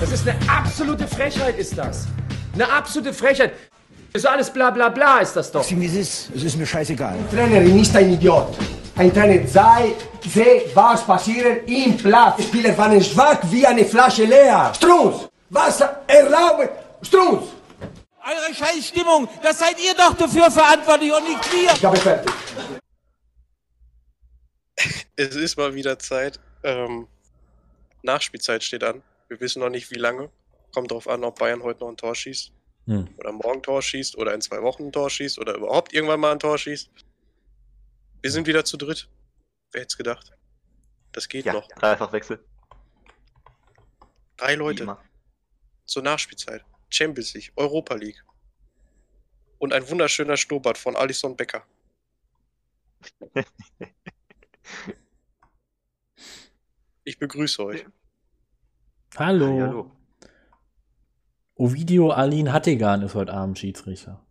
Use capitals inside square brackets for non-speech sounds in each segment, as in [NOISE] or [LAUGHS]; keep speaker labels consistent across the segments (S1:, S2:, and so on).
S1: Das ist eine absolute Frechheit, ist das. Eine absolute Frechheit. Das ist alles bla bla bla, ist das doch.
S2: Sieh, wie es ist. Es ist mir scheißegal.
S3: Ein Trainer ist ein Idiot. Ein Trainer sei, sehe, was passiert im Platz. Die Spieler waren schwach wie eine Flasche leer. Strunz, was erlaubt? Strunz!
S4: Eure Scheißstimmung, das seid ihr doch dafür verantwortlich und nicht wir.
S3: Ich habe fertig.
S5: Es ist mal wieder Zeit. Ähm, Nachspielzeit steht an. Wir wissen noch nicht, wie lange. Kommt drauf an, ob Bayern heute noch ein Tor schießt.
S6: Hm.
S5: Oder morgen ein Tor schießt. Oder in zwei Wochen ein Tor schießt. Oder überhaupt irgendwann mal ein Tor schießt. Wir sind wieder zu dritt. Wer hätte es gedacht? Das geht
S7: Ja,
S5: noch.
S7: Dreifachwechsel.
S5: Drei Leute zur Nachspielzeit. Champions League, Europa League. Und ein wunderschöner Schnurrbart von Alison Becker. [LAUGHS] Ich begrüße euch.
S6: Hallo.
S7: Ja, hallo.
S6: Ovidio Alin Hattegan ist heute Abend Schiedsrichter.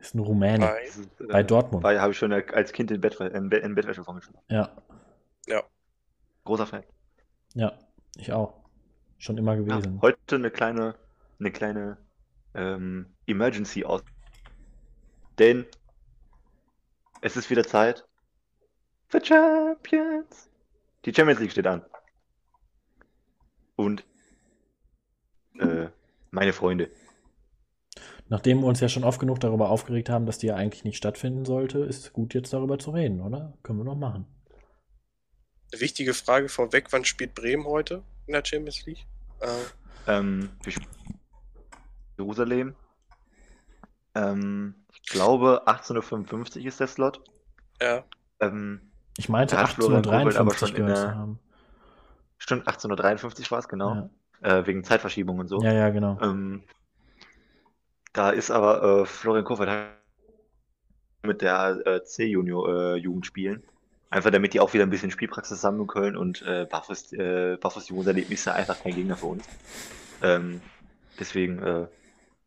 S6: Ist ein Rumäne.
S7: Ist, äh,
S6: Bei Dortmund.
S7: Weil habe ich schon als Kind in, Bett, in, Bett, in Bettwäsche vorgeschlagen.
S6: Ja,
S7: Großer Fan.
S6: ja, ich auch. Schon immer
S7: Ja,
S6: gewesen.
S7: heute eine kleine, eine kleine ähm, Emergency aus. Denn es ist wieder Zeit für Champions. Die Champions League steht an. Und äh, meine Freunde.
S6: Nachdem wir uns ja schon oft genug darüber aufgeregt haben, dass die ja eigentlich nicht stattfinden sollte, ist es gut, jetzt darüber zu reden, oder? Können wir doch machen.
S5: Eine wichtige Frage vorweg: Wann spielt Bremen heute in der Champions League? Äh,
S7: Ähm, wir spielen Jerusalem. Ähm, ich glaube 18.55 Uhr ist der Slot.
S5: ja,
S7: Ähm,
S6: Ich meinte
S7: Da hat Florian Kofeld aber
S6: 1853
S7: schon in
S6: gehört zu
S7: der-
S6: haben.
S7: Stimmt, 1853 war es, genau.
S6: Ja.
S7: Äh, wegen Zeitverschiebung und so.
S6: ja, ja, genau.
S7: Ähm, da ist aber äh, Florian Kofeld mit der äh, C-Junior-Jugend spielen. Einfach damit die auch wieder ein bisschen Spielpraxis sammeln können und äh, Barfuß, äh, ist ja einfach kein Gegner für uns. Ähm, deswegen äh,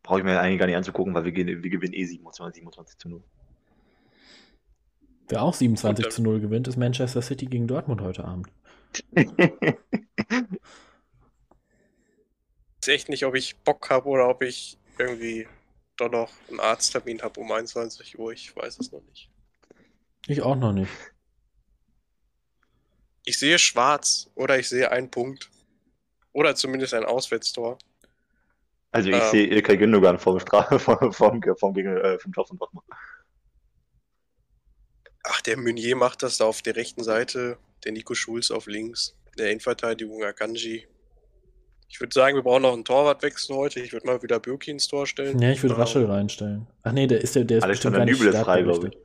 S7: brauche ich mir eigentlich gar nicht anzugucken, weil wir, gehen- wir gewinnen eh 27, 27 zu 0.
S6: Wer auch 27
S5: Und,
S6: zu 0 gewinnt, ist Manchester City gegen Dortmund heute Abend.
S5: Weiß echt nicht, ob ich Bock habe oder ob ich irgendwie doch noch einen Arzttermin habe um 21 Uhr. Ich weiß es noch nicht.
S6: Ich auch noch nicht.
S5: Ich sehe schwarz oder ich sehe einen Punkt. Oder zumindest ein Auswärtstor.
S7: Also ich
S5: Ähm.
S7: sehe Ilkay Gündogan vom, Stra [LAUGHS] vom, vom, vom, gegen, äh, vom Tor von Dortmund.
S5: Ach, der Meunier macht das da auf der rechten Seite. Der Nico Schulz auf links. Der Innenverteidigung Akanji. Ich würde sagen, wir brauchen noch einen Torwartwechsel heute. Ich würde mal wieder Birki ins Tor stellen.
S6: Ja, ich würde
S5: Ähm,
S6: Raschel reinstellen. Ach nee, der ist der, der ist bestimmt gar nicht
S7: ist frei,
S6: startberechtigt.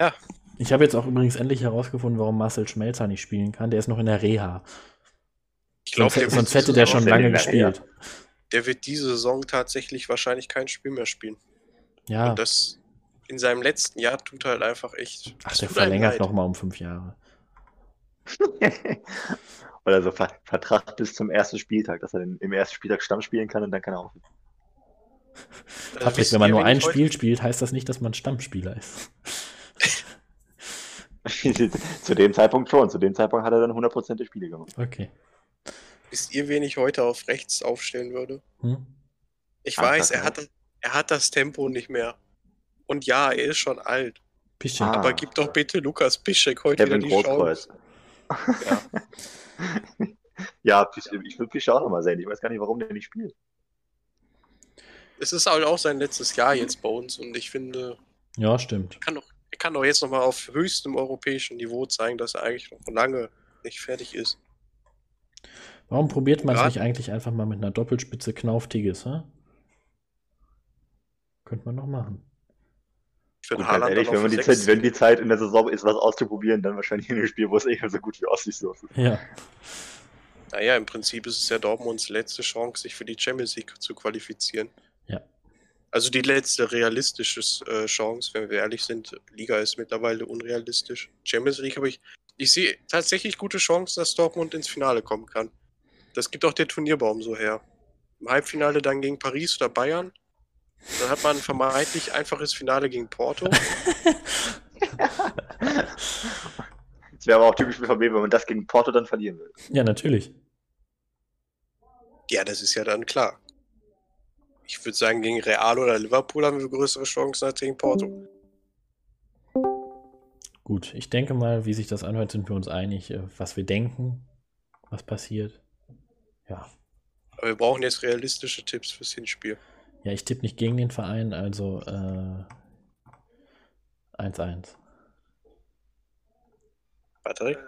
S5: Ja.
S6: Ich habe jetzt auch übrigens endlich herausgefunden, warum Marcel Schmelzer nicht spielen kann. Der ist noch in der Reha.
S5: Ich glaube,
S6: sonst
S5: der,
S6: sonst hätte der schon lange
S7: der
S6: gespielt.
S5: der wird diese Saison tatsächlich wahrscheinlich kein Spiel mehr spielen.
S6: Ja.
S5: Und das in seinem letzten Jahr tut halt einfach echt.
S6: Ach, der verlängert nochmal um fünf Jahre. [LAUGHS]
S7: Oder so Ver Vertrag bis zum ersten Spieltag, dass er den, im ersten Spieltag Stamm spielen kann und dann kann er auch.
S5: Äh,
S6: Patrick, wenn man
S5: ihr,
S6: nur ein Spiel spielt, heißt das nicht, dass man Stammspieler ist. [LAUGHS]
S7: zu dem Zeitpunkt schon. Zu dem Zeitpunkt hat er dann 100% der Spiele gemacht.
S6: Okay.
S5: Wisst ihr, wen ich heute auf rechts aufstellen würde?
S6: Hm?
S5: Ich
S7: Ach,
S5: weiß, er hat, er hat das Tempo nicht mehr. Und ja, er ist schon alt.
S6: Piszczek.
S7: Ah.
S5: Aber gib doch bitte Lukas Piszczek heute
S7: Kevin
S5: wieder die
S7: Großkreuz.
S5: Chance. Ja. [LAUGHS]
S7: ja, Pisch- ich will Fischer auch nochmal sehen. Ich weiß gar nicht, warum der nicht spielt.
S5: Es ist halt auch sein letztes Jahr jetzt bei uns und ich finde,
S6: Ja, stimmt.
S5: er kann doch, er kann doch jetzt nochmal auf höchstem europäischen Niveau zeigen, dass er eigentlich noch lange nicht fertig ist.
S6: Warum probiert man es
S5: Grad-
S6: nicht eigentlich einfach mal mit einer Doppelspitze Knauf Tigges, hä? Könnte man noch machen.
S7: Und ganz
S5: Haaland
S7: ehrlich, wenn, man die
S5: für
S7: Zeit, wenn die Zeit in der Saison ist, was auszuprobieren, dann wahrscheinlich in einem Spiel, wo es eh so gut wie aussieht. So.
S6: Ja.
S5: Naja, im Prinzip ist es ja Dortmunds letzte Chance, sich für die Champions League zu qualifizieren.
S6: Ja.
S5: Also die letzte realistische äh, Chance, wenn wir ehrlich sind. Liga ist mittlerweile unrealistisch. Champions League habe ich. Ich sehe tatsächlich gute Chancen, dass Dortmund ins Finale kommen kann. Das gibt auch der Turnierbaum so her. Im Halbfinale dann gegen Paris oder Bayern. Dann hat man ein vermeintlich einfaches Finale gegen Porto. [LAUGHS]
S7: Das wäre aber auch typisch für VB, wenn man das gegen Porto dann verlieren will.
S6: Ja, natürlich.
S5: Ja, das ist ja dann klar. Ich würde sagen, gegen Real oder Liverpool haben wir größere Chancen als gegen Porto.
S6: Gut, ich denke mal, wie sich das anhört, sind wir uns einig, äh, was wir denken, was passiert. Ja.
S5: Aber wir brauchen jetzt realistische Tipps fürs Hinspiel.
S6: Ja, ich tippe nicht gegen den Verein, also äh, 1-1.
S5: Patrick?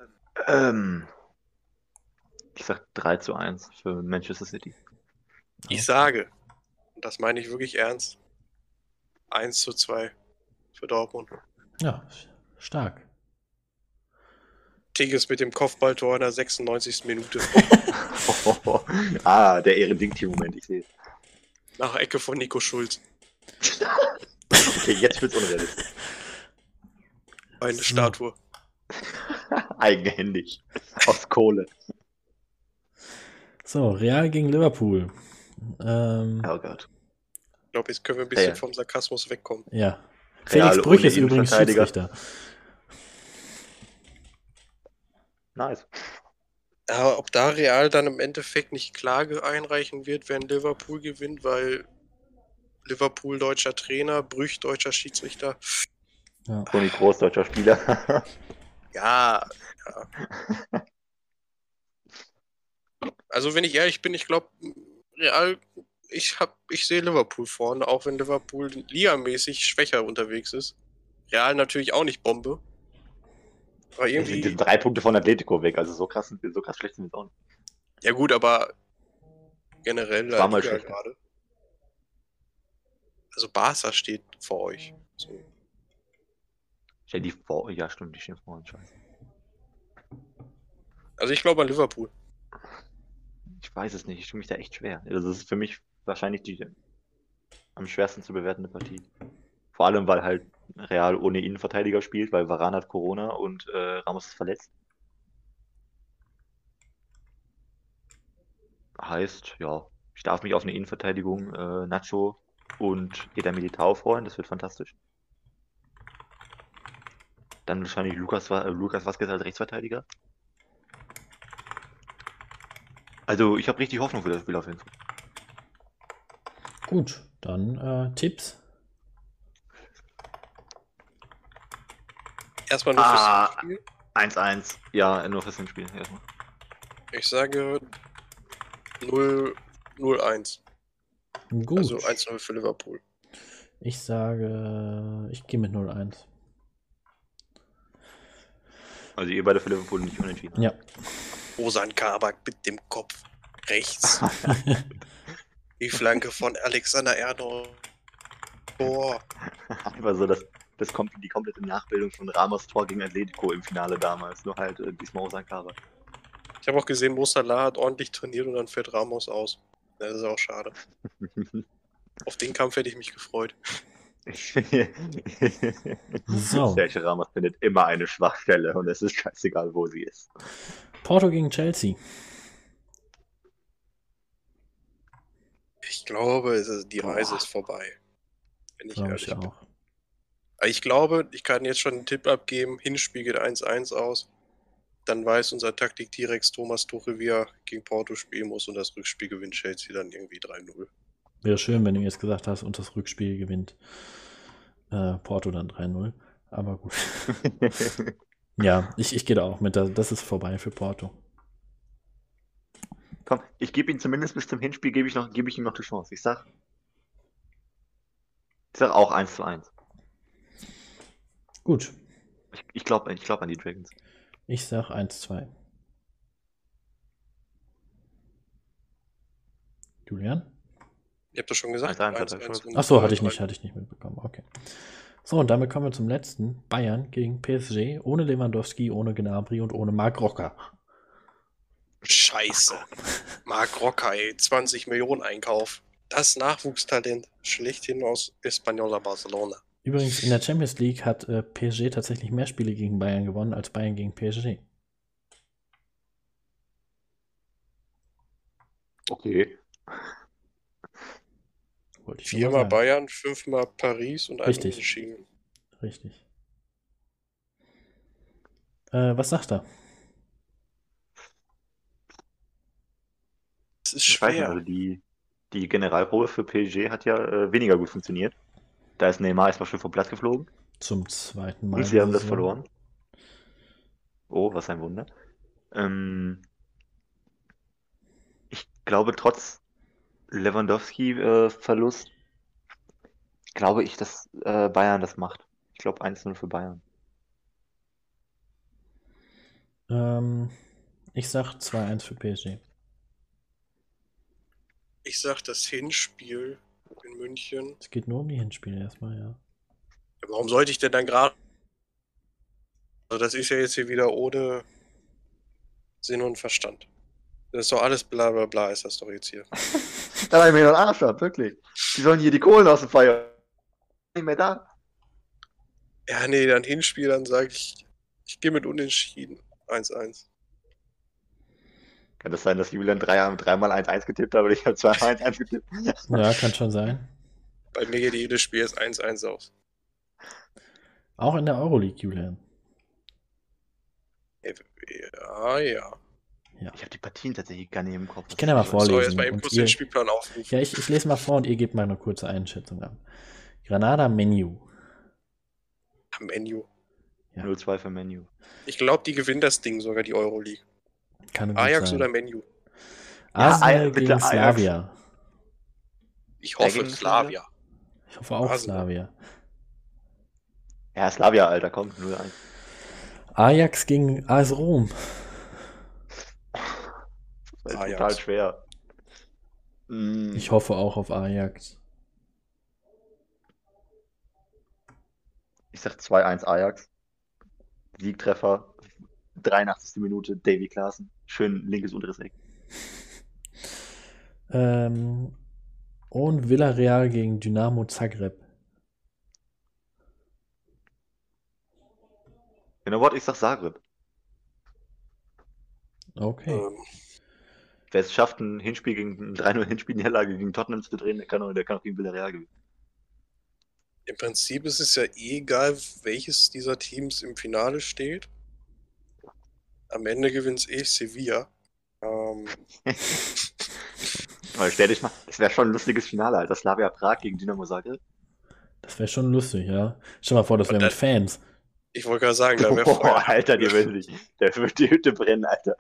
S7: Ähm, ich sag 3 zu 1 für Manchester City.
S5: Ich sage, und das meine ich wirklich ernst, 1 zu 2 für Dortmund.
S6: Ja, stark.
S5: Tigges mit dem Kopfballtor in der 96. Minute [LAUGHS]
S7: ah, der Ehrending-Team-Moment, ich sehe es.
S5: Nach Ecke von Nico Schulz.
S7: Okay, jetzt wird's unrealistisch.
S5: Eine
S6: So.
S5: Statue. [LAUGHS]
S7: Eigenhändig. Aus Kohle.
S6: So, Real gegen Liverpool. Ähm,
S7: Oh Gott.
S5: Ich glaube, jetzt können wir ein bisschen
S7: Ja.
S5: vom Sarkasmus wegkommen.
S6: ja.
S7: Real
S6: Felix Brüch
S7: ohne
S6: ist übrigens. Schiedsrichter.
S7: Nice.
S5: Aber ob da Real dann im Endeffekt nicht Klage einreichen wird, wenn Liverpool gewinnt, weil Liverpool deutscher Trainer, Brüch deutscher Schiedsrichter.
S7: Toni Groß, deutscher Spieler. [LAUGHS]
S5: Ja, ja. Also wenn ich ehrlich bin, ich glaube, Real, ich hab, ich sehe Liverpool vorne, auch wenn Liverpool ligamäßig schwächer unterwegs ist. Real natürlich auch nicht Bombe. Aber
S7: sind
S5: irgendwie.
S7: jetzt drei Punkte von Atletico weg, also so krass, sind so krass schlecht sind wir jetzt auch nicht.
S5: Ja gut, aber generell
S7: War mal
S5: Liga
S7: schlechter.
S5: gerade. Also Barca steht vor euch. So.
S7: Stell die vor, ja stimmt, die stehen vor uns, scheiße.
S5: Also ich glaube an Liverpool.
S7: Ich weiß es nicht, ich tue mich da echt schwer. Also Das ist für mich wahrscheinlich die am schwersten zu bewertende Partie. Vor allem, weil halt Real ohne Innenverteidiger spielt, weil Varane hat Corona und äh, Ramos ist verletzt. Heißt, ja, ich darf mich auf eine Innenverteidigung äh, Nacho und Eder Militao freuen, das wird fantastisch. Dann wahrscheinlich Lukas, äh, Lukas Vazquez als Rechtsverteidiger. Also, ich habe richtig Hoffnung für das Spiel auf jeden Fall.
S6: Gut, dann äh, Tipps.
S5: Erstmal nur
S7: Ah.
S5: fürs Spiel.
S7: 1-1. Ja, nur fürs Hinspiel. Erstmal.
S5: Ich sage 0 0-1.
S6: Gut.
S5: Also 1-0 für Liverpool.
S6: Ich sage, ich gehe mit 0-1.
S7: Also, ihr beide für Liverpool nicht unentschieden.
S6: Ja.
S5: Osan Kabak mit dem Kopf rechts. [LAUGHS] Die Flanke von Alexander Erdol. [LAUGHS] Boah.
S7: Einfach so, das, das kommt die komplette Nachbildung von Ramos Tor gegen Atletico im Finale damals. Nur halt äh, diesmal Osaka.
S5: Ich habe auch gesehen, Mo Salah hat ordentlich trainiert und dann fährt Ramos aus. Das ist auch schade. [LAUGHS] Auf den Kampf hätte ich mich gefreut.
S6: So. [LAUGHS]
S7: Sergio Ramos findet immer eine Schwachstelle und es ist scheißegal, wo sie ist.
S6: Porto gegen Chelsea.
S5: Ich glaube, es ist, die
S7: Boah.
S5: Reise ist vorbei. Wenn ich
S6: Glaube
S5: ehrlich
S6: ich
S5: bin.
S6: auch.
S5: Aber Ich glaube, ich kann jetzt schon einen Tipp abgeben. Hinspiel geht 1-1 aus. Dann weiß unser Taktik-T-Rex Thomas Tuchel, wie er gegen Porto spielen muss und das Rückspiel gewinnt Chelsea dann irgendwie 3-0.
S6: Wäre schön, wenn du jetzt gesagt hast, und das Rückspiel gewinnt äh, Porto dann 3-0. Aber gut. [LAUGHS] ja, ich, ich gehe da auch mit. da- Das ist vorbei für Porto.
S7: Komm, ich gebe ihm zumindest bis zum Hinspiel, gebe ich, noch, gebe ich ihm noch die Chance. Ich sag, ich sag auch 1 zu 1.
S6: Gut.
S7: Ich, ich glaube ich glaub an die Dragons.
S6: Ich sag 1-2. Julian?
S5: Ihr habt das schon gesagt?
S7: 1-1 hat er
S5: 1-1
S7: schon.
S5: und
S6: Ach so, hatte ich
S5: 2-3.
S6: nicht, hatte ich nicht mitbekommen. Okay. So, und damit kommen wir zum letzten. Bayern gegen PSG. Ohne Lewandowski, ohne Gnabry und ohne Marc Rocker.
S5: Scheiße. Marc Roca, ey, 20 Millionen Einkauf. Das Nachwuchstalent schlechthin aus Española Barcelona.
S6: Übrigens, in der Champions League hat äh, PSG tatsächlich mehr Spiele gegen Bayern gewonnen als Bayern gegen PSG.
S7: Okay.
S5: Viermal. Bayern, fünfmal Paris und ein
S6: Richtig.
S5: Unentschieden.
S6: Richtig. Äh, was sagt er?
S5: Das ist
S7: Ich weiß nicht,
S5: schwer.
S7: also die, die Generalprobe für PSG hat ja äh, weniger gut funktioniert. Da ist Neymar erstmal schon vom Platz geflogen
S6: Zum zweiten Mal.
S7: und sie haben das verloren. Oh, was ein Wunder. Ähm, ich glaube, trotz Lewandowski-Verlust, glaube ich, dass äh, Bayern das macht. Ich glaube 1-0 für Bayern.
S6: Ähm, ich sag 2-1 für PSG.
S5: Ich sag das Hinspiel in München.
S6: Es geht nur um die Hinspiele erstmal, ja.
S5: Ja, warum sollte ich denn dann gerade. Also, das ist ja jetzt hier wieder ohne Sinn und Verstand. Das ist doch alles bla bla bla, ist das doch jetzt hier. [LAUGHS]
S7: Da war ich mir noch Arsch ab, wirklich. Die sollen hier die Kohlen aus dem Feuer. Nicht mehr da.
S5: Ja, nee, dann Hinspiel, dann sage ich, ich gehe mit Unentschieden. 1-1.
S7: Kann das sein, dass Julian drei, dreimal 1-1 getippt hat, aber ich habe zweimal 1-1 getippt?
S6: Ja, kann schon sein.
S5: Bei mir geht jedes Spiel jetzt 1-1 aus.
S6: Auch in der Euroleague, Julian.
S5: Ja, ja.
S7: Ich habe die Partien tatsächlich gar nicht im Kopf.
S6: Ich kann ja mal
S5: So,
S6: vorlesen.
S5: jetzt mal eben
S6: und
S5: kurz
S6: ihr-
S5: den Spielplan aufrufen.
S6: Ja, ich, ich lese mal vor und ihr gebt mal eine kurze Einschätzung ab. Granada Menu.
S5: Menu.
S6: Ja.
S7: 0-2 für Menu.
S5: Ich glaube, die gewinnt das Ding sogar, die Euroleague.
S6: Kann
S5: Ajax
S6: sein.
S5: oder Menu?
S6: Arsenal
S7: Ja, bitte
S6: gegen
S7: Ajax.
S6: Slavia.
S5: Ich hoffe Slavia.
S6: Ich hoffe auch
S5: Arsenal.
S6: Slavia.
S7: Ja, Slavia, Alter, komm, 0-1.
S6: Ajax gegen AS Rom.
S7: Das ist
S5: Ajax.
S7: total schwer. Mm,
S6: Ich hoffe auch auf Ajax.
S7: ich sag 2-1 Ajax. Siegtreffer, 83. Minute, Davy Klaassen. Schön linkes unteres Eck.
S6: Ähm, und Villarreal gegen Dynamo Zagreb.
S7: You know what? Ich sag Zagreb.
S6: Okay.
S5: Ähm,
S7: Wer es schafft, ein Hinspiel gegen ein 3-0 Hinspiel-Niederlage gegen Tottenham zu drehen, der kann auch, der kann auch gegen Villarreal gewinnen.
S5: Im Prinzip ist es ja eh egal, welches dieser Teams im Finale steht. Am Ende gewinnt eh Sevilla. Ähm, [LAUGHS]
S7: Weil stell dich mal, das wäre schon ein lustiges Finale, Alter. Slavia Prag gegen Dynamo Zagreb.
S6: Das wäre schon lustig, ja. Stell mal vor, das wäre mit Fans.
S5: ich wollte gerade sagen, da wäre [LAUGHS]
S7: Boah,
S5: Feuer.
S7: Alter, die will sich. Der wird die Hütte brennen, Alter.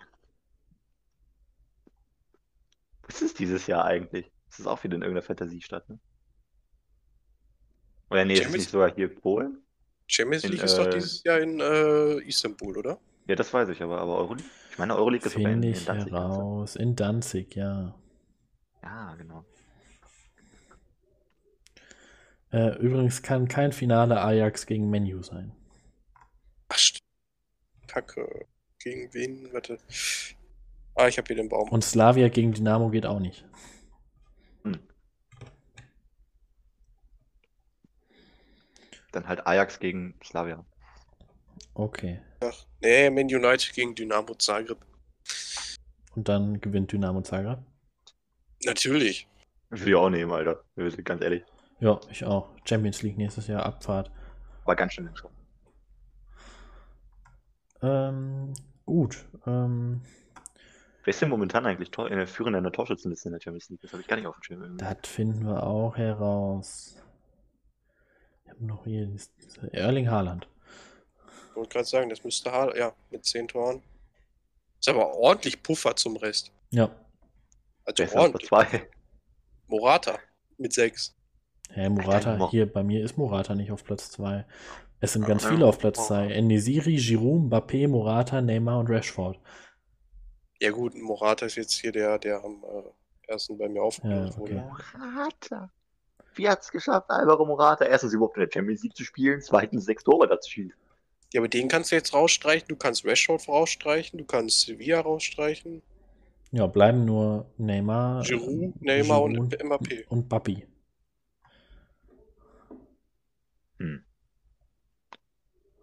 S7: Was ist dieses Jahr eigentlich? Das ist auch wieder in irgendeiner Fantasiestadt, ne? Oder nee, ist es
S5: Champions-
S7: nicht sogar hier Polen?
S5: Champions
S7: In,
S5: League ist doch
S7: äh,
S5: dieses Jahr in äh, Istanbul, oder?
S7: Ja, das weiß ich, aber, aber Euroleague? Ich meine, Euroleague ist sogar in, in
S6: ich
S7: Danzig.
S6: heraus. In Danzig, ja.
S7: Ja, genau.
S6: Äh, übrigens kann kein Finale Ajax gegen Menu sein.
S5: Ach, Kacke. Gegen wen? Warte. Ah, ich habe hier den Baum.
S6: Und Slavia gegen Dynamo geht auch nicht.
S7: Dann halt Ajax gegen Slavia.
S6: Okay.
S5: Ach, nee, Man United gegen Dynamo Zagreb.
S6: Und dann gewinnt Dynamo Zagreb.
S5: Natürlich.
S7: Will ich auch nehmen, Alter. Ganz ehrlich.
S6: Ja, ich auch. Champions League nächstes Jahr Abfahrt.
S7: War ganz schön schon.
S6: Ähm, gut. Ähm,
S7: Wer ist denn momentan eigentlich Tor äh, führender in der Torschützenliste in der Champions League? Das habe ich gar nicht auf dem Schirm. irgendwie.
S6: das finden wir auch heraus. Wir haben noch hier Erling Haaland.
S5: Ich wollte gerade sagen, das müsste Haar, ja, mit 10 Toren. Ist aber ordentlich Puffer zum Rest.
S6: Ja.
S5: Also.
S7: Platz zwei?
S5: Morata mit 6.
S6: Hä, Morata,
S7: Mo-
S6: hier bei mir ist Morata nicht auf Platz 2. Es sind ganz viele auf Platz
S7: oh.
S6: 2. Enesiri, Giroud, Mbappé, Morata, Neymar und Rashford.
S5: Ja gut, Morata ist jetzt hier der, der am äh, ersten bei mir aufgenommen
S6: Ja,
S5: wurde.
S6: okay.
S7: Morata. Wie hat's geschafft, Alvaro Morata erstens überhaupt in der Champions League zu spielen, zweitens sechs Tore dazu schießen?
S5: Ja, aber den kannst du jetzt rausstreichen, du kannst Rashford rausstreichen, du kannst Sevilla rausstreichen,
S6: Ja, bleiben nur Neymar,
S5: Giroud, Neymar und
S6: Giroud
S5: Mbappé.
S6: und Bapi.
S7: Hm.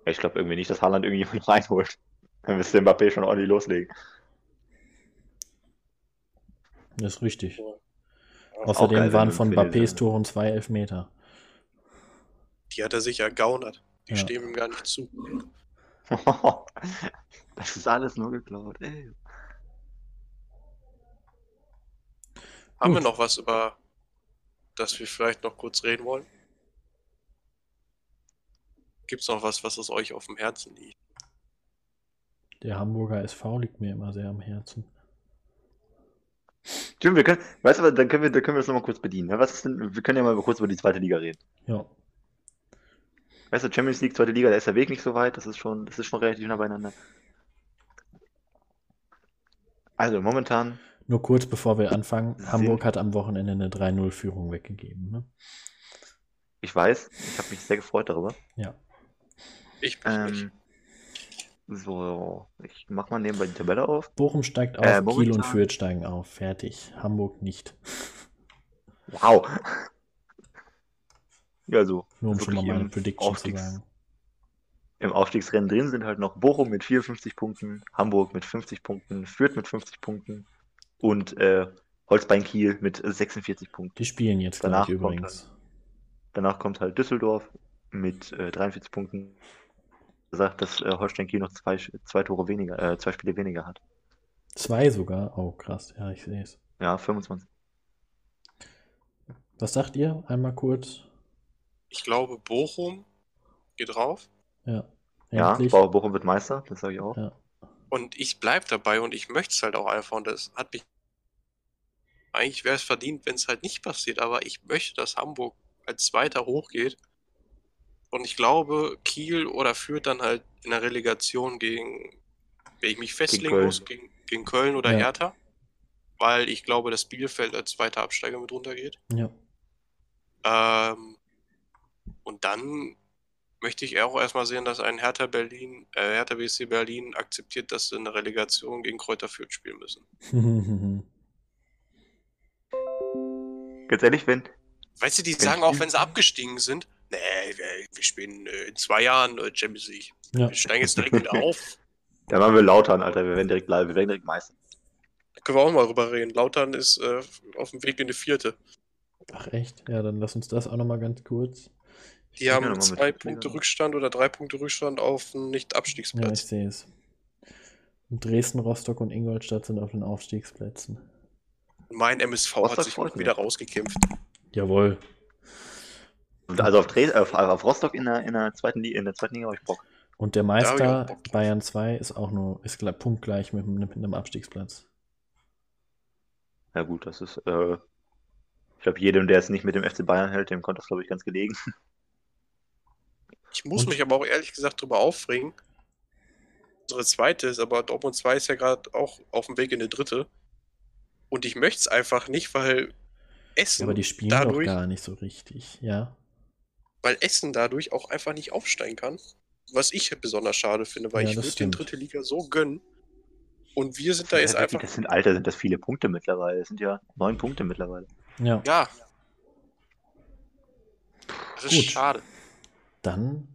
S7: Ich glaube irgendwie nicht, dass Haaland irgendjemand [LAUGHS] reinholt. Dann müsste Mbappé schon ordentlich loslegen.
S6: Das ist richtig.
S5: Ja.
S6: Außerdem waren von Mbappés Toren zwei Elfmeter.
S5: Die hat er sich ergaunert. Die
S6: Ja.
S5: stehen ihm gar nicht zu. [LAUGHS]
S7: Das ist alles nur geklaut, ey.
S5: Haben wir noch was, über das wir vielleicht noch kurz reden wollen? Gibt es noch was, was es euch auf dem Herzen liegt?
S6: Der Hamburger SV liegt mir immer sehr am Herzen.
S7: Stimmt, wir können, weißt du, was, dann können wir, dann können wir das nochmal kurz bedienen. ne? Was ist denn, wir können ja mal kurz über die zweite Liga reden.
S6: Ja.
S7: Weißt du, Champions League, zweite Liga, da ist der Weg nicht so weit, das ist schon, das ist schon relativ nah beieinander. Also momentan,
S6: Nur kurz bevor wir anfangen,
S7: Sind-
S6: Hamburg hat am Wochenende eine 3-0-Führung weggegeben. Ne?
S7: ich weiß, ich habe mich sehr gefreut darüber.
S6: Ja.
S5: Ich nicht.
S7: Ähm, so, ich mach mal nebenbei die Tabelle auf.
S6: Bochum steigt auf,
S7: Äh,
S6: Kiel und Fürth steigen auf. Fertig. Hamburg nicht.
S7: Wow. Ja, so.
S6: Nur um schon mal meine
S7: im
S6: Prediction zu
S7: Aufstiegs-
S6: sagen.
S7: Im Aufstiegsrennen drin sind halt noch Bochum mit 54 Punkten, Hamburg mit 50 Punkten, Fürth mit 50 Punkten und äh, Holzbein Kiel mit 46 Punkten.
S6: Die spielen jetzt
S7: Danach
S6: gleich
S7: kommt
S6: übrigens.
S7: Danach kommt halt Düsseldorf mit äh, 43 Punkten. Sagt, dass äh, Holstein Kiel noch zwei, zwei Tore weniger, äh, zwei Spiele weniger hat.
S6: Zwei sogar. Oh, krass. Ja, ich sehe es.
S7: Ja, 25.
S6: Was sagt ihr? Einmal kurz.
S5: Ich glaube, Bochum geht rauf.
S6: Ja.
S7: Ja,
S6: Endlich.
S7: Bo- Bochum wird Meister, das sage ich auch.
S6: Ja.
S5: Und ich bleib dabei und ich möchte es halt auch einfach. Und das hat mich. Eigentlich wäre es verdient, wenn es halt nicht passiert, aber ich möchte, dass Hamburg als Zweiter hochgeht. Und ich glaube, Kiel oder Fürth dann halt in der Relegation gegen, wenn ich mich festlegen
S7: Köln.
S5: muss, gegen, gegen Köln oder
S6: Ja.
S5: Hertha. Weil ich glaube, dass Bielefeld als zweiter Absteiger mit runtergeht.
S6: ja.
S5: Ähm, und dann möchte ich auch erstmal sehen, dass ein Hertha Berlin, äh, Hertha BSC Berlin akzeptiert, dass sie eine Relegation gegen Kräuter Fürth spielen müssen. [LAUGHS]
S7: Ganz ehrlich, wenn,
S5: Weißt du, die
S7: Wenn
S5: sagen auch, wenn sie abgestiegen sind, nee, wir, wir spielen äh, in zwei Jahren äh, Champions League.
S6: ja.
S5: Wir steigen jetzt direkt wieder auf. [LAUGHS]
S7: dann machen wir Lautern, Alter, wir werden direkt bleiben, wir werden direkt Meister.
S5: Da können wir auch mal drüber reden. Lautern ist äh, auf dem Weg in die vierte.
S6: Ach echt? Ja, dann lass uns das auch nochmal ganz kurz.
S5: Die haben zwei. Punkte Rückstand oder drei Punkte Rückstand auf einen
S6: Ja, ich
S5: Nicht-Abstiegsplatz.
S6: sehe es. Und Dresden, Rostock und Ingolstadt sind auf den Aufstiegsplätzen.
S5: mein MSV hat
S7: Rostock
S5: sich
S7: freut
S5: auch wieder rausgekämpft.
S6: Jawohl.
S7: Und Also auf, Dres auf, auf Rostock in der, in der zweiten Liga, in der zweiten Liga habe ich Bock.
S6: Und der Meister. Bayern 2 ist auch nur ist gleich, punktgleich mit, einem- mit einem Abstiegsplatz.
S7: Ja gut, das ist, äh, ich glaube, jedem, der es nicht mit dem FC Bayern hält, dem kommt das, glaube ich, ganz gelegen.
S5: Ich muss
S6: Und-
S5: mich aber auch ehrlich gesagt drüber aufregen. Unsere zweite ist aber Dortmund 2 ist ja gerade auch auf dem Weg in die dritte. Und ich möchte es einfach nicht, weil Essen,
S6: Aber die spielen
S5: dadurch,
S6: doch gar nicht so richtig, ja.
S5: weil Essen dadurch auch einfach nicht aufsteigen kann. Was ich besonders schade finde, weil
S6: Ja,
S5: ich würde den
S6: stimmt.
S5: dritte Liga so gönnen. Und wir sind da jetzt
S7: Ja,
S5: einfach.
S7: Das sind, Alter, sind das viele Punkte mittlerweile. Das sind ja neun Punkte mittlerweile.
S6: Ja,
S5: Ja. Das ist
S6: Gut.
S5: schade.
S6: Dann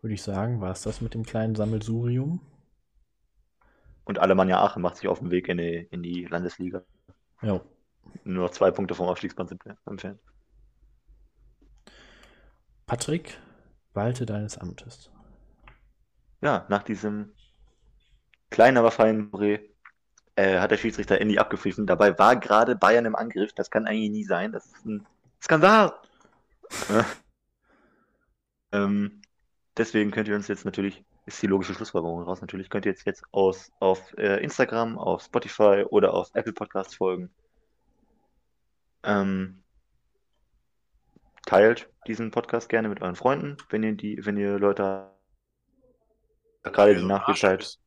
S6: würde ich sagen, war es das mit dem kleinen Sammelsurium.
S7: Und Alemannia Aachen macht sich auf den Weg in die, in die Landesliga.
S6: Ja,
S7: Nur noch zwei Punkte vom Aufstiegsplatz ent- entfernt.
S6: Patrick, walte deines Amtes.
S7: Ja, nach diesem kleinen, aber feinen Boré, äh, hat der Schiedsrichter Andy abgepfiffen. Dabei war gerade Bayern im Angriff. Das kann eigentlich nie sein. Das ist ein Skandal. [LAUGHS] Ähm, deswegen könnt ihr uns jetzt natürlich, ist die logische Schlussfolgerung raus, natürlich könnt ihr jetzt, jetzt aus, auf äh, Instagram, auf Spotify oder auf Apple Podcasts folgen. Ähm, teilt diesen Podcast gerne mit euren Freunden, wenn ihr die, wenn ihr Leute gerade die
S5: so ein Arsch
S7: Nachspielzeit.
S5: bist.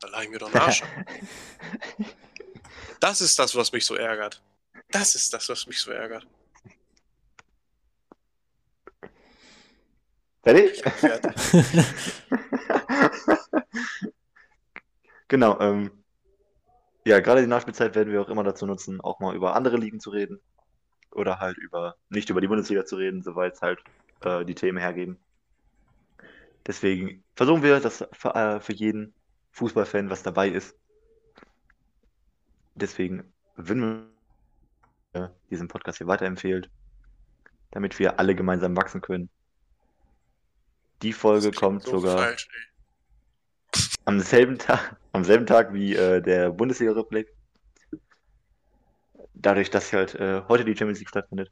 S5: Da leih ich mir doch einen Arsch. [LAUGHS] das ist das, was mich so ärgert. Das ist das, was mich so ärgert.
S7: Fertig? [LAUGHS] Genau, ähm, ja, gerade die Nachspielzeit werden wir auch immer dazu nutzen, auch mal über andere Ligen zu reden. Oder halt über, nicht über die Bundesliga zu reden, soweit es halt äh, die Themen hergeben. Deswegen versuchen wir, dass für, äh, für jeden Fußballfan was dabei ist. Deswegen würden wir äh, diesen Podcast hier weiterempfehlen, damit wir alle gemeinsam wachsen können. Die Folge kommt
S5: so
S7: sogar.
S5: Falsch,
S7: am selben Tag, am selben Tag wie äh, der Bundesliga-Rückblick. Dadurch, dass halt äh, heute die Champions League stattfindet.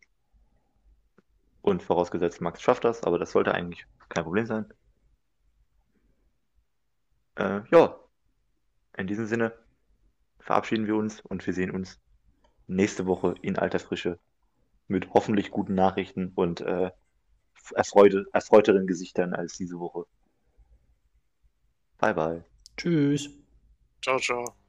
S7: Und vorausgesetzt, Max schafft das, aber das sollte eigentlich kein Problem sein. Äh, ja, in diesem Sinne verabschieden wir uns und wir sehen uns nächste Woche in alter Frische mit hoffentlich guten Nachrichten und äh, erfreute, erfreuteren Gesichtern als diese Woche. Bye bye.
S6: Tschüss.
S5: Ciao, ciao.